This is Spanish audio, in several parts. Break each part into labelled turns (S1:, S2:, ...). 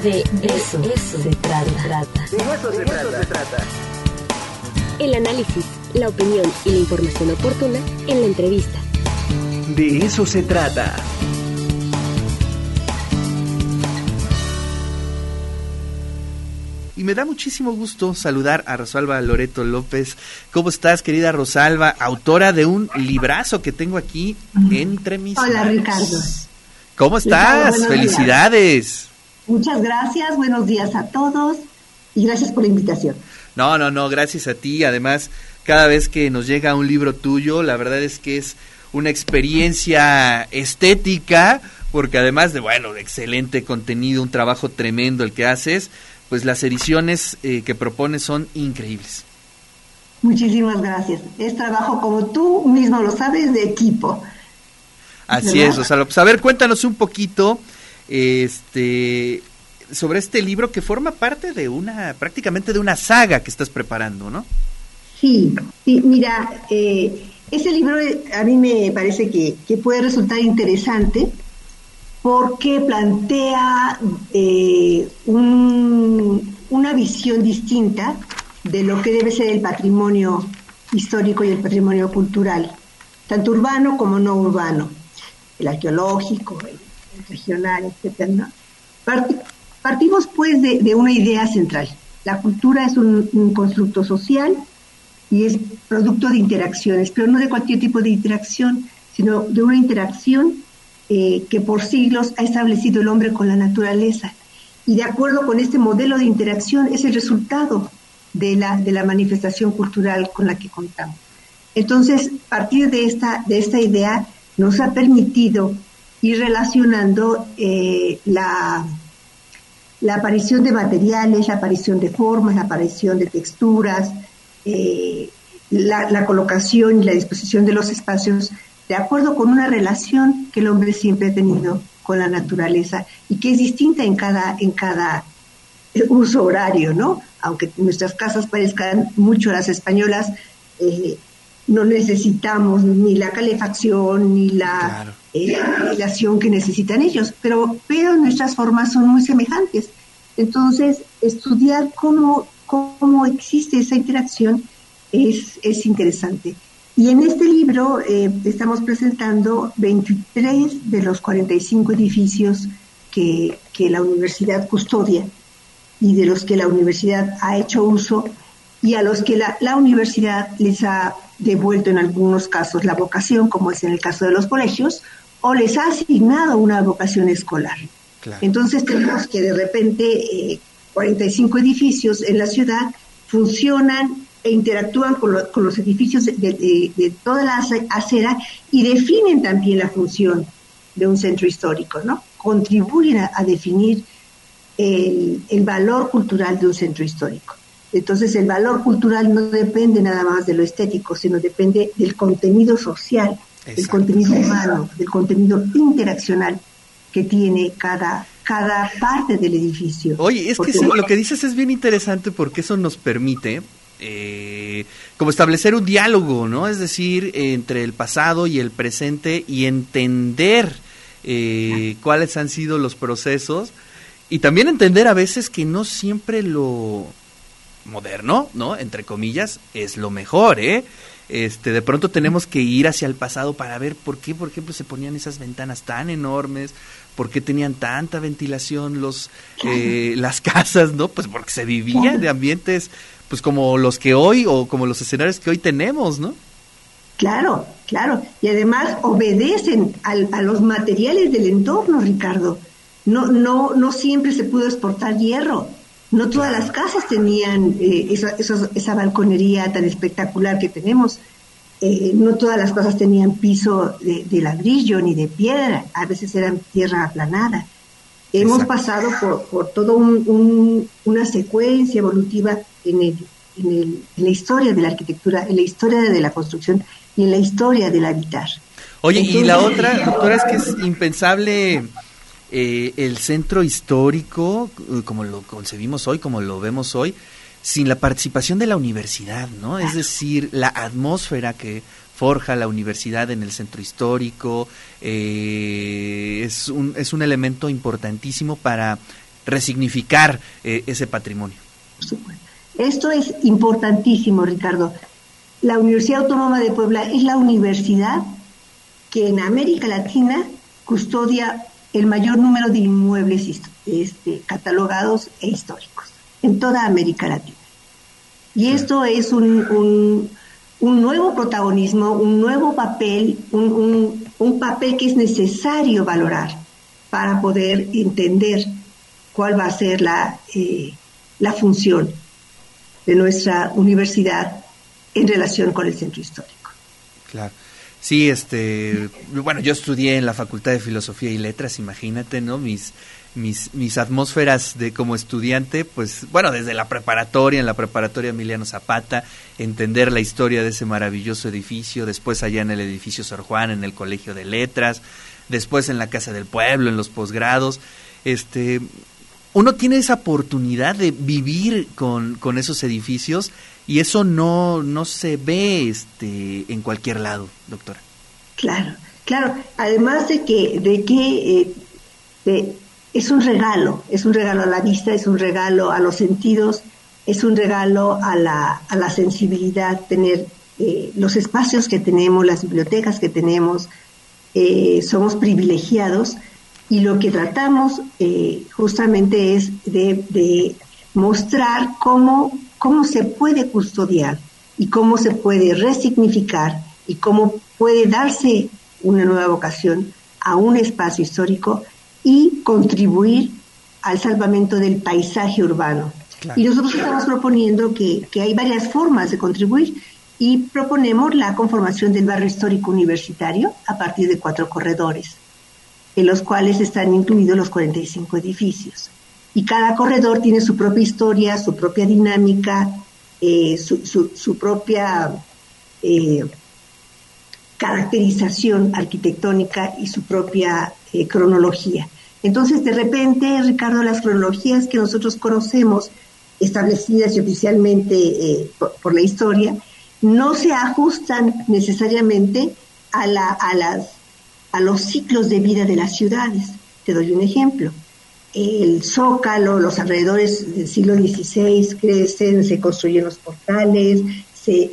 S1: De eso, eso se trata.
S2: De eso se, trata.
S3: El análisis, la opinión y la información oportuna en la entrevista.
S2: De eso se trata.
S4: Y me da muchísimo gusto saludar a Rosalba Loreto López. ¿Cómo estás, querida Rosalba? Autora de un librazo que tengo aquí entre mis
S5: Hola, Ricardo.
S4: ¿Cómo estás? Felicidades.
S5: Muchas gracias, buenos días a todos y gracias por la invitación.
S4: No, no, no, gracias a ti. Además, cada vez que nos llega un libro tuyo, la verdad es que es una experiencia estética, porque además de, bueno, excelente contenido, un trabajo tremendo el que haces, pues las ediciones eh, que propones son increíbles.
S5: Muchísimas gracias. Es trabajo, como tú mismo lo sabes, de equipo.
S4: Así es, Rosalba. Pues a ver, cuéntanos un poquito este sobre este libro que forma parte de una, prácticamente de una saga que estás preparando, ¿no?
S5: Sí, mira, eh, ese libro eh, a mí me parece que, puede resultar interesante porque plantea eh, una visión distinta de lo que debe ser el patrimonio histórico y el patrimonio cultural, tanto urbano como no urbano, el arqueológico, el regional, etcétera. partimos pues de, una idea central. La cultura es un, constructo social y es producto de interacciones, pero no de cualquier tipo de interacción, sino de una interacción eh, que por siglos ha establecido el hombre con la naturaleza. Y de acuerdo con este modelo de interacción es el resultado de la, de la manifestación cultural con la que contamos. Entonces, partir de esta, de esta idea, nos ha permitido y relacionando eh, la, la aparición de materiales, la aparición de formas, la aparición de texturas, eh, la, colocación y la disposición de los espacios de acuerdo con una relación que el hombre siempre ha tenido con la naturaleza y que es distinta en cada, en cada uso horario, ¿no? Aunque nuestras casas parezcan mucho las españolas, eh, no necesitamos ni la calefacción ni la eh, relación que necesitan ellos, pero, pero nuestras formas son muy semejantes. Entonces, estudiar cómo, cómo existe esa interacción es, es interesante. Y en este libro eh, estamos presentando 23 de los 45 edificios que, que la universidad custodia y de los que la universidad ha hecho uso y a los que la, la universidad les ha devuelto en algunos casos la vocación, como es en el caso de los colegios, o les ha asignado una vocación escolar. Entonces tenemos que de repente 45 eh, edificios en la ciudad funcionan e interactúan con, los edificios de, toda la acera y definen también la función de un centro histórico, ¿no? Contribuyen a, definir el, el, valor cultural de un centro histórico. Entonces el valor cultural no depende nada más de lo estético, sino depende del contenido social el contenido humano, del contenido interaccional que tiene cada, cada parte del edificio.
S4: Oye, es que sí, lo que dices es bien interesante porque eso nos permite eh, como establecer un diálogo, ¿no? Es decir, entre el pasado y el presente y entender eh, cuáles han sido los procesos y también entender a veces que no siempre lo moderno, ¿no? Entre comillas, es lo mejor, ¿eh? Este, de pronto tenemos que ir hacia el pasado para ver por qué, por ejemplo, se ponían esas ventanas tan enormes, por qué tenían tanta ventilación los eh, las casas, ¿no? Pues porque se vivía de ambientes pues como los que hoy o como los escenarios que hoy tenemos, ¿no?
S5: Claro, claro. Y además obedecen a los materiales del entorno, Ricardo. No, no, no siempre se pudo exportar hierro. No todas las casas tenían eh, esa, esa, balconería tan espectacular que tenemos. Eh, no todas las casas tenían piso de, ladrillo ni de piedra, a veces eran tierra aplanada. Hemos pasado por, por toda un, una secuencia evolutiva en, el, en, el, en, la historia de la arquitectura, en la historia de la construcción y en la historia del habitar.
S4: Oye, y la otra, doctora, es que es impensable eh, el centro histórico, eh, como lo concebimos hoy, como lo vemos hoy, sin la participación de la universidad, ¿no? Es decir, la atmósfera que forja la universidad en el centro histórico eh, es, un, es un elemento importantísimo para resignificar eh, ese patrimonio.
S5: Esto es importantísimo, Ricardo. La Universidad Autónoma de Puebla es la universidad que en América Latina custodia el mayor número de inmuebles este, catalogados e históricos en toda América Latina. Y esto es un, nuevo protagonismo, un nuevo papel, un, papel que es necesario valorar para poder entender cuál va a ser la, eh, la función de nuestra universidad en relación con el centro histórico.
S4: Claro. Sí, este, bueno, yo estudié en la Facultad de Filosofía y Letras, imagínate, ¿no? Mis mis, mis atmósferas de como estudiante, pues bueno, desde la preparatoria, en la preparatoria Emiliano Zapata, entender la historia de ese maravilloso edificio, después allá en el edificio Sor Juan, en el Colegio de Letras, después en la Casa del Pueblo, en los posgrados, este, uno tiene esa oportunidad de vivir con, con esos edificios y eso no, no se ve este, en cualquier lado, doctora.
S5: Claro, claro. Además de que, de que eh, es un regalo, es un regalo a la vista, es un regalo a los sentidos, es un regalo a la, a la sensibilidad, tener eh, los espacios que tenemos, las bibliotecas que tenemos, eh, somos privilegiados y lo que tratamos eh, justamente es de, mostrar cómo, cómo se puede custodiar y cómo se puede resignificar y cómo puede darse una nueva vocación a un espacio histórico y contribuir al salvamento del paisaje urbano. Y nosotros estamos proponiendo que, que, hay varias formas de contribuir y proponemos la conformación del barrio histórico universitario a partir de cuatro corredores, en los cuales están incluidos los 45 edificios. Y cada corredor tiene su propia historia, su propia dinámica, eh, su, su, propia eh, caracterización arquitectónica y su propia eh, cronología. Entonces, de repente, Ricardo, las cronologías que nosotros conocemos, establecidas y oficialmente eh, por, la historia, no se ajustan necesariamente a, la, a, las, a los ciclos de vida de las ciudades. Te doy un ejemplo. El zócalo, los alrededores del siglo XVI crecen, se construyen los portales, se,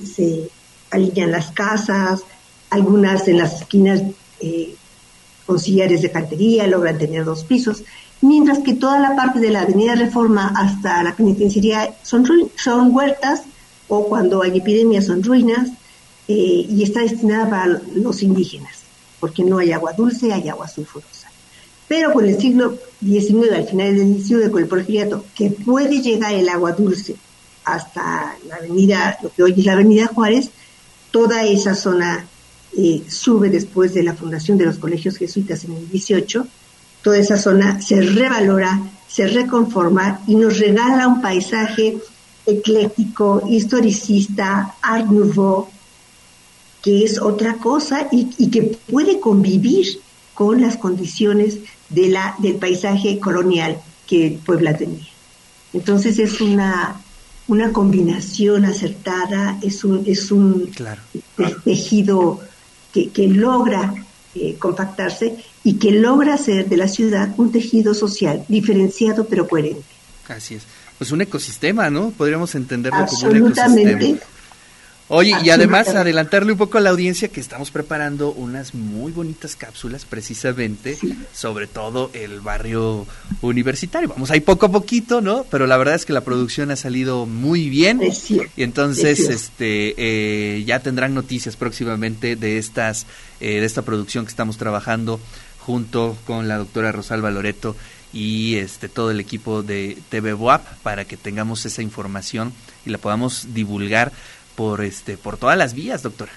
S5: alinean las casas, algunas en las esquinas eh, con sillares de cantería, logran tener dos pisos, mientras que toda la parte de la Avenida Reforma hasta la penitenciaría son, son huertas o cuando hay epidemias son ruinas eh, y está destinada para los indígenas, porque no hay agua dulce, hay agua sulfurosa. Pero con el siglo XIX, al final del XIX, con el porfiriato, que puede llegar el agua dulce hasta la avenida, lo que hoy es la avenida Juárez, toda esa zona eh, sube después de la fundación de los colegios jesuitas en el 18, toda esa zona se revalora, se reconforma y nos regala un paisaje ecléctico, historicista, art nouveau, que es otra cosa y, que puede convivir con las condiciones de la, del paisaje colonial que Puebla tenía. Entonces es una, una combinación acertada, es un, es un tejido que, logra eh, compactarse y que logra hacer de la ciudad un tejido social diferenciado pero coherente.
S4: Así es. Pues un ecosistema, ¿no? Podríamos entenderlo como un ecosistema. Oye, y además adelantarle un poco a la audiencia que estamos preparando unas muy bonitas cápsulas precisamente sobre todo el barrio universitario. Vamos ahí poco a poquito, ¿no? Pero la verdad es que la producción ha salido muy bien y entonces este eh, ya tendrán noticias próximamente de estas eh, de esta producción que estamos trabajando junto con la doctora Rosalba Loreto y este todo el equipo de TV WAP para que tengamos esa información y la podamos divulgar por este por todas las vías, doctora.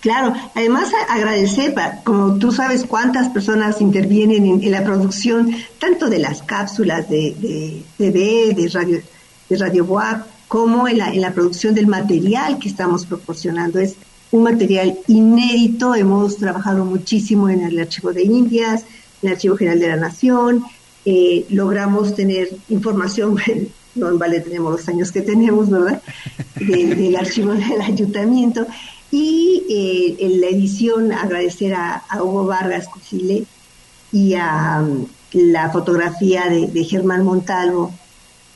S5: Claro, además agradecer, como tú sabes cuántas personas intervienen en, la producción, tanto de las cápsulas de, TV, de Radio, de Radio Boab, como en la, en la producción del material que estamos proporcionando. Es un material inédito, hemos trabajado muchísimo en el Archivo de Indias, en el Archivo General de la Nación, eh, logramos tener información no Vale tenemos los años que tenemos, ¿verdad? del archivo del ayuntamiento. Y eh, en la edición agradecer a, Hugo Vargas Cusile y a, la fotografía de, Germán Montalvo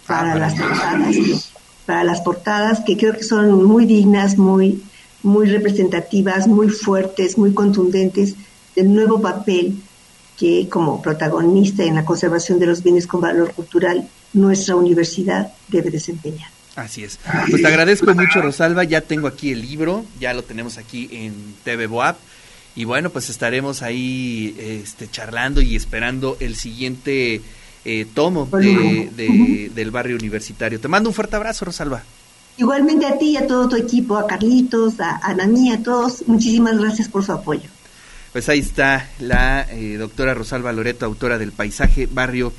S5: para ah, las portadas, para las portadas que creo que son muy dignas, muy, muy representativas, muy fuertes, muy contundentes del nuevo papel que como protagonista en la conservación de los bienes con valor cultural nuestra universidad debe desempeñar.
S4: Así es. Pues te agradezco mucho, Rosalba. Ya tengo aquí el libro, ya lo tenemos aquí en TV Boab. Y bueno, pues estaremos ahí este, charlando y esperando el siguiente eh, tomo de, del barrio universitario. Te mando un fuerte abrazo, Rosalba.
S5: Igualmente a ti y a todo tu equipo, a Carlitos, a Ana a todos, muchísimas gracias por su apoyo.
S4: Pues ahí está la eh, doctora Rosalba Loreto, autora del Paisaje Barrio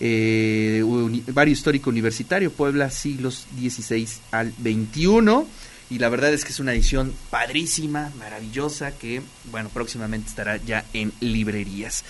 S4: eh, Barrio Histórico Universitario, Puebla, siglos XVI al XXI. Y la verdad es que es una edición padrísima, maravillosa, que, bueno, próximamente estará ya en librerías.